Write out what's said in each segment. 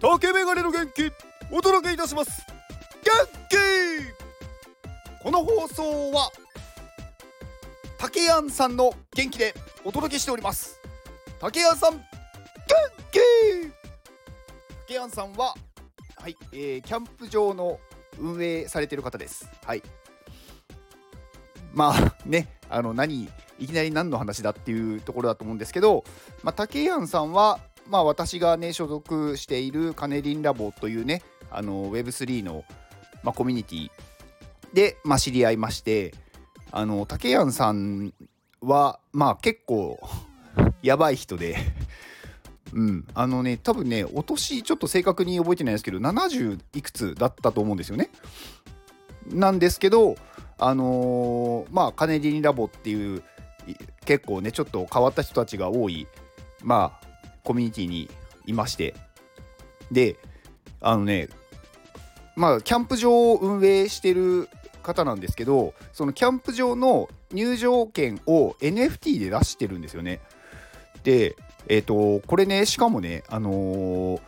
竹メガネの元気お届けいたします。元気!この放送は竹やんさんの元気でお届けしております。竹やんさん元気!竹やんさんははい、えー、キャンプ場の運営されてる方です。はい。まあねあの何いきなり何の話だっていうところだと思うんですけど、まあ、竹やんさんはまあ、私がね所属しているカネリンラボというねあの Web3 の、まあ、コミュニティで、まあ、知り合いましてあの竹谷さんはまあ結構やばい人でうんあのね多分ねお年ちょっと正確に覚えてないですけど70いくつだったと思うんですよね。なんですけどあのー、まあカネリンラボっていう結構ねちょっと変わった人たちが多いまあコミュニティにいましてであのねまあキャンプ場を運営してる方なんですけどそのキャンプ場の入場券を NFT で出してるんですよね。でえっ、ー、とこれねしかもねあのー、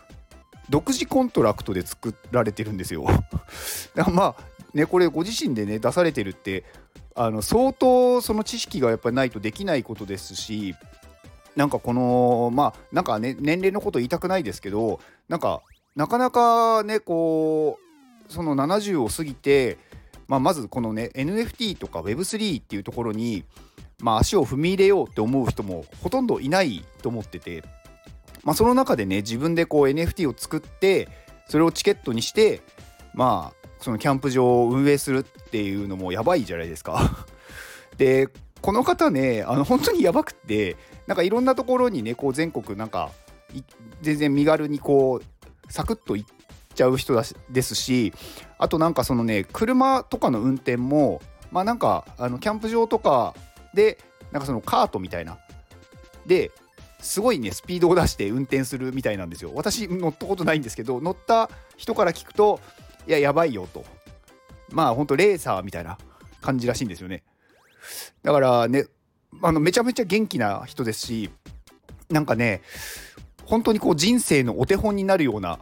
独自コントラクトで作られてるんですよ。まあねこれご自身でね出されてるってあの相当その知識がやっぱりないとできないことですしなんかこのまあなんかね年齢のこと言いたくないですけどなんかなかなかねこうその70を過ぎて、まあ、まずこのね NFT とか Web3 っていうところに、まあ、足を踏み入れようって思う人もほとんどいないと思ってて、まあ、その中でね自分でこう NFT を作ってそれをチケットにしてまあそのキャンプ場を運営するっていうのもやばいじゃないですか。でこの方ねあの本当にやばくってなんかいろんなところにねこう全国なんか全然身軽にこうサクッと行っちゃう人だしですしあとなんかそのね車とかの運転もまあなんかあのキャンプ場とかでなんかそのカートみたいな。ですごいねスピードを出して運転するみたいなんですよ。私乗ったことないんですけど乗った人から聞くといややばいよと。まあほんとレーサーみたいな感じらしいんですよね。だからねあのめちゃめちゃ元気な人ですしなんかね本当にこう人生のお手本になるような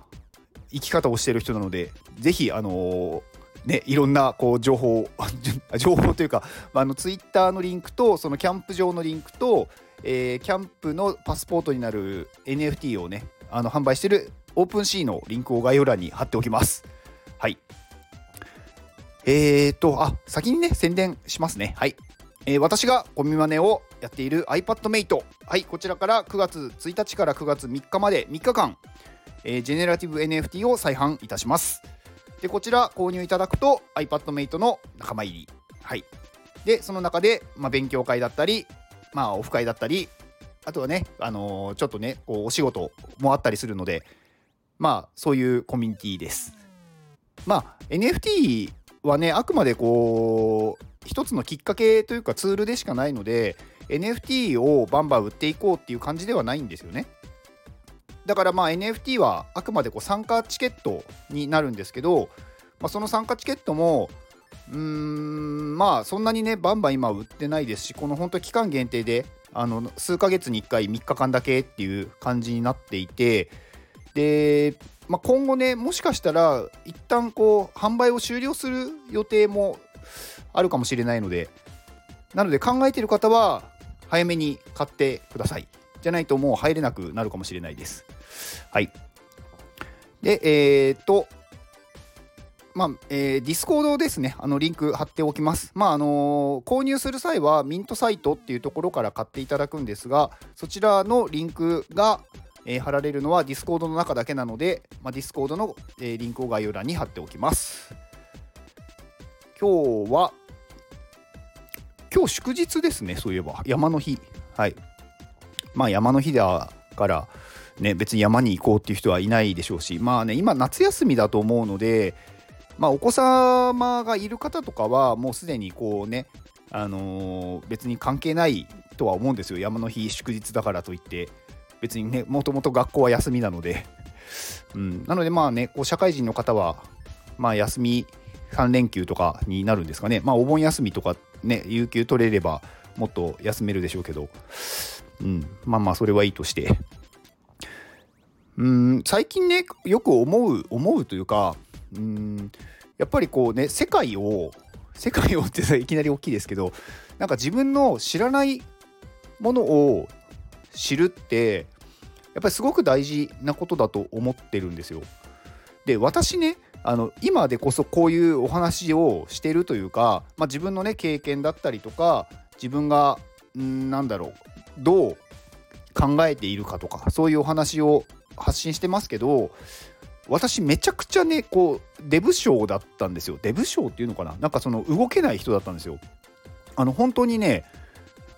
生き方をしてる人なのでぜひあのー、ね、いろんなこう情報 情報というか、まあのツイッターのリンクとそのキャンプ場のリンクと、えー、キャンプのパスポートになる NFT をねあの販売してるオープンシーのリンクを概要欄に貼っておきます。はい。えーと、あ、先にね、宣伝しますね。はい。えー、私がゴミマネをやっている iPadMate。はい、こちらから9月1日から9月3日まで3日間、えー、ジェネラティブ NFT を再販いたします。で、こちら購入いただくと iPadMate の仲間入り。はい。で、その中で、まあ、勉強会だったり、まあ、オフ会だったり、あとはね、あのー、ちょっとね、こうお仕事もあったりするので、まあ、そういうコミュニティです。まあ、NFT はね、あくまでこう、一つのきっかけというかツールでしかないので NFT をバンバン売っていこうっていう感じではないんですよね。だからまあ NFT はあくまでこう参加チケットになるんですけど、まあ、その参加チケットもうーんまあそんなにねバンバン今売ってないですしこの本当期間限定であの数ヶ月に1回3日間だけっていう感じになっていてで、まあ、今後ねもしかしたら一旦こう販売を終了する予定もあるかもしれないのでなので考えている方は早めに買ってくださいじゃないともう入れなくなるかもしれないですはいでえー、っとまあ、えー、 Discord ですね、あのリンク貼っておきます。まあ、あのー、購入する際はミントサイトっていうところから買っていただくんですが、そちらのリンクが、えー、貼られるのは Discord の中だけなので、まあ、 Discord の、えリンクを概要欄に貼っておきます。今日は今日祝日ですね、そういえば。山の日。はい。まあ山の日だから、ね、別に山に行こうっていう人はいないでしょうし、まあね、今夏休みだと思うので、まあお子様がいる方とかは、もうすでにこうね、あのー、別に関係ないとは思うんですよ。山の日祝日だからといって。別にね、もともと学校は休みなので。うん、なのでまあね、こう社会人の方は、まあ休み3連休とかになるんですかね。まあお盆休みとかね、有給取れればもっと休めるでしょうけど、うん、まあまあそれはいいとして。うん最近ねよく思う思うというかうんやっぱりこうね世界を世界を っていきなり大きいですけどなんか自分の知らないものを知るってやっぱりすごく大事なことだと思ってるんですよ。で私ねあの今でこそこういうお話をしてるというか、まあ、自分のね経験だったりとか自分がんなんだろうどう考えているかとかそういうお話を発信してますけど私めちゃくちゃねこうデブ症だったんですよ。デブ症っていうのかな？なんかその動けない人だったんですよ。あの本当にね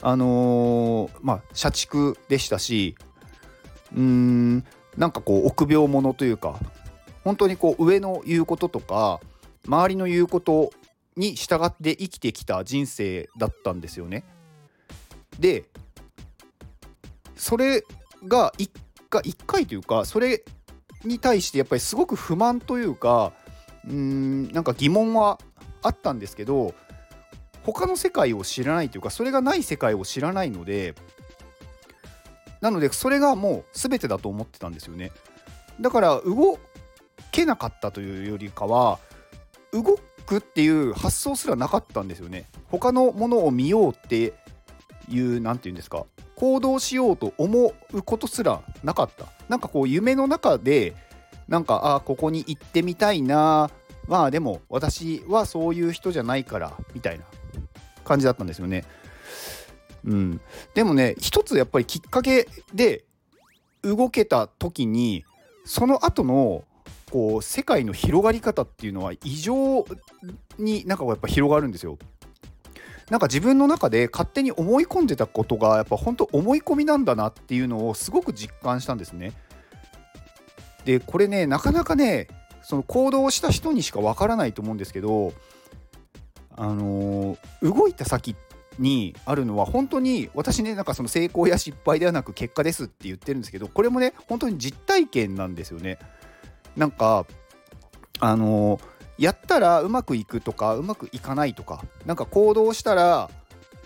あのー、まあ社畜でしたしうーんなんかこう臆病者というか本当にこう上の言うこととか周りの言うことに従って生きてきた人生だったんですよね。でそれが1回 ,1 回というかそれに対してやっぱりすごく不満というかうんなんか疑問はあったんですけど他の世界を知らないというかそれがない世界を知らないのでなのでそれがもう全てだと思ってたんですよねだから動けなかったというよりかは動くっていう発想すらなかったんですよね。他のものを見ようっていう何て言うんですか行動しようと思うことすらなかった。なんかこう夢の中でなんかあここに行ってみたいな。まあでも私はそういう人じゃないからみたいな感じだったんですよね。うん、でもね一つやっぱりきっかけで動けた時にその後のこう世界の広がり方っていうのは異常になんかやっぱ広がるんですよ。なんか自分の中で勝手に思い込んでたことがやっぱ本当思い込みなんだなっていうのをすごく実感したんですね。でこれねなかなかねその行動した人にしかわからないと思うんですけどあのー、動いた先にあるのは本当に私ねなんかその成功や失敗ではなく結果ですって言ってるんですけどこれもね本当に実体験なんですよね。なんかあのやったらうまくいくとかうまくいかないとかなんか行動したら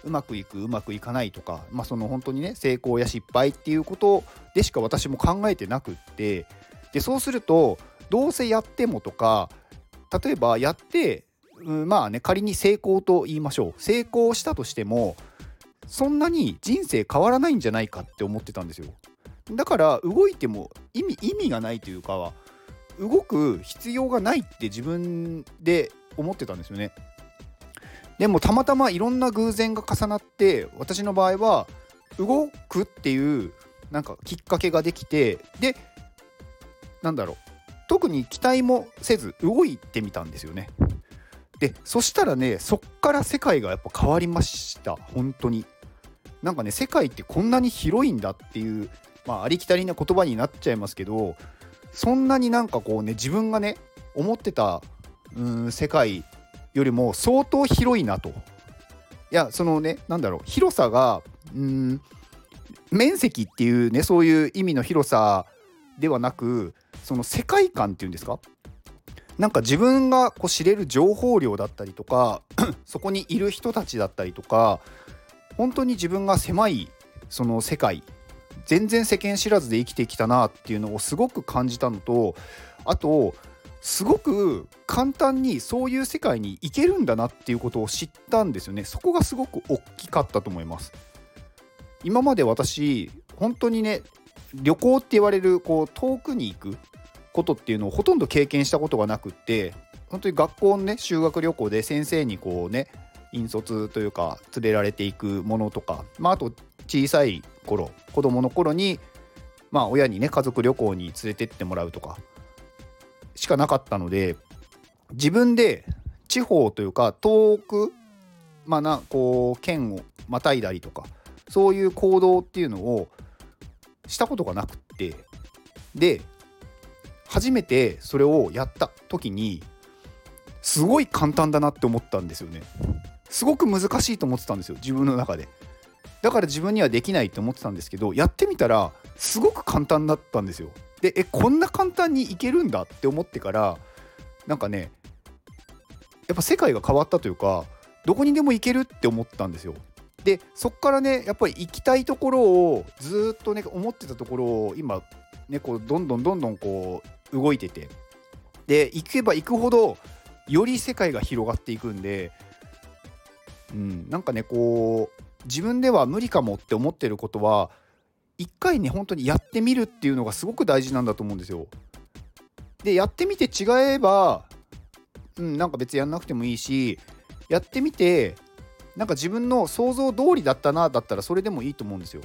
うまくいくうまくいかないとかまあその本当にね成功や失敗っていうことでしか私も考えてなくってでそうするとどうせやってもとか例えばやって、うん、まあね仮に成功と言いましょう。成功したとしてもそんなに人生変わらないんじゃないかって思ってたんですよ。だから動いても意味意味がないというか動く必要がないって自分で思ってたんですよね。でもたまたまいろんな偶然が重なって私の場合は動くっていうなんかきっかけができてでなんだろう特に期待もせず動いてみたんですよね。でそしたらねそっから世界がやっぱ変わりました本当に。なんかね世界ってこんなに広いんだっていうまあありきたりな言葉になっちゃいますけどそんなになんかこうね自分がね思ってたうん世界よりも相当広いなと。いやそのねなんだろう広さがうん面積っていうねそういう意味の広さではなくその世界観っていうんですか？なんか自分がこう知れる情報量だったりとか そこにいる人たちだったりとか本当に自分が狭いその世界全然世間知らずで生きてきたなっていうのをすごく感じたのとあとすごく簡単にそういう世界に行けるんだなっていうことを知ったんですよね。そこがすごく大きかったと思います。今まで私本当にね旅行って言われるこう遠くに行くことっていうのをほとんど経験したことがなくって本当に学校のね修学旅行で先生にこうね引率というか連れられていくものとか、まあ、あと小さい頃子供の頃にまあ親にね家族旅行に連れてってもらうとかしかなかったので自分で地方というか遠くまあなこう県をまたいだりとかそういう行動っていうのをしたことがなくってで初めてそれをやった時にすごい簡単だなって思ったんですよね。すごく難しいと思ってたんですよ自分の中で。だから自分にはできないって思ってたんですけどやってみたらすごく簡単だったんですよ。でえこんな簡単にいけるんだって思ってからなんかねやっぱ世界が変わったというかどこにでも行けるって思ったんですよ。でそっからねやっぱり行きたいところをずっとね思ってたところを今ねこうどんどんどんどんこう動いてて。で行けば行くほどより世界が広がっていくんで、うん、なんかねこう自分では無理かもって思ってることは一回ね本当にやってみるっていうのがすごく大事なんだと思うんですよ。でやってみて違えば、うん、なんか別にやんなくてもいいしやってみてなんか自分の想像通りだったなだったらそれでもいいと思うんですよ。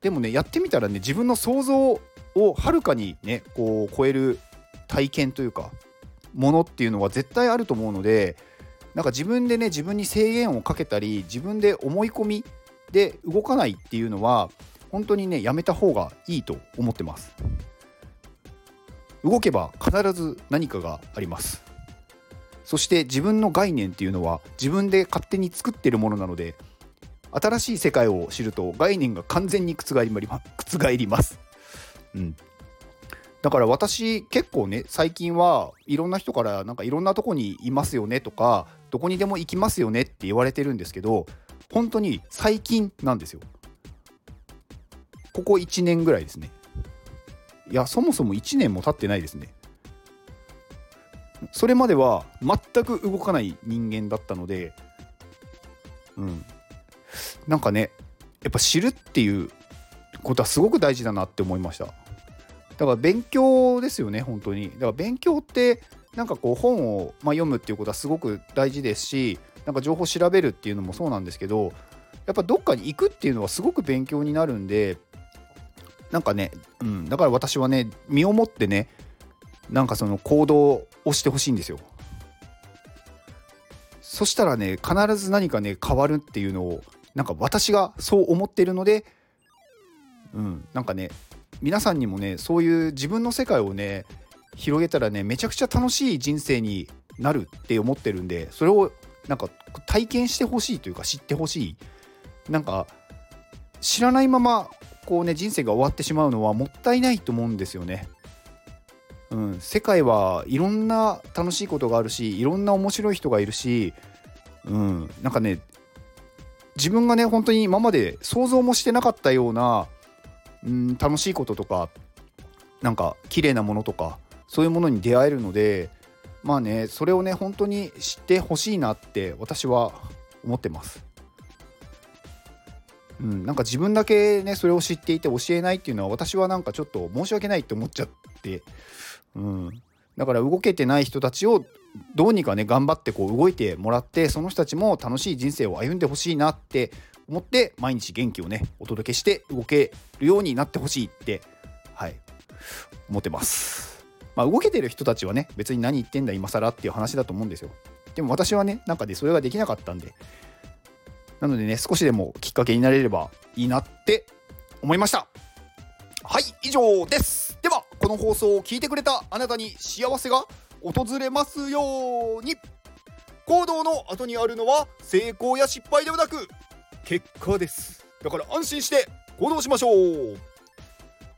でもねやってみたらね自分の想像をはるかにねこう超える体験というかものっていうのは絶対あると思うのでなんか自分でね自分に制限をかけたり自分で思い込みで動かないっていうのは本当にねやめた方がいいと思ってます。動けば必ず何かがあります。そして自分の概念っていうのは自分で勝手に作ってるものなので新しい世界を知ると概念が完全に覆ります。うん、だから私結構ね最近はいろんな人からなんかいろんなとこにいますよねとかどこにでも行きますよねって言われてるんですけど本当に最近なんですよ。ここ1年ぐらいですね。いやそもそも1年も経ってないですね。それまでは全く動かない人間だったので、うん、なんかねやっぱ知るっていうことはすごく大事だなって思いましただから勉強ですよね本当にだから勉強ってなんかこう本を、まあ、読むっていうことはすごく大事ですしなんか情報を調べるっていうのもそうなんですけどやっぱどっかに行くっていうのはすごく勉強になるんでなんかね、うん、だから私はね身をもってねなんかその行動をしてほしいんですよ。そしたらね必ず何かね変わるっていうのをなんか私がそう思ってるのでうんなんかね皆さんにもねそういう自分の世界をね広げたらねめちゃくちゃ楽しい人生になるって思ってるんでそれをなんか体験してほしいというか知ってほしいなんか知らないままこうね人生が終わってしまうのはもったいないと思うんですよね。うん、世界はいろんな楽しいことがあるしいろんな面白い人がいるし、うん、なんかね自分がね本当に今まで想像もしてなかったような、うん、楽しいこととかなんか綺麗なものとかそういうものに出会えるのでまあねそれをね本当に知ってほしいなって私は思ってます。うん、なんか自分だけねそれを知っていて教えないっていうのは私はなんかちょっと申し訳ないって思っちゃって、うん、だから動けてない人たちをどうにかね頑張ってこう動いてもらってその人たちも楽しい人生を歩んでほしいなって思って毎日元気をねお届けして動けるようになってほしいってはい思ってます。まあ、動けてる人たちはね別に何言ってんだ今更っていう話だと思うんですよ。でも私はねなんかでそれができなかったんで。なのでね少しでもきっかけになれればいいなって思いました。はい以上です。ではこの放送を聞いてくれたあなたに幸せが訪れますように。行動の後にあるのは成功や失敗ではなく結果です。だから安心して行動しましょう。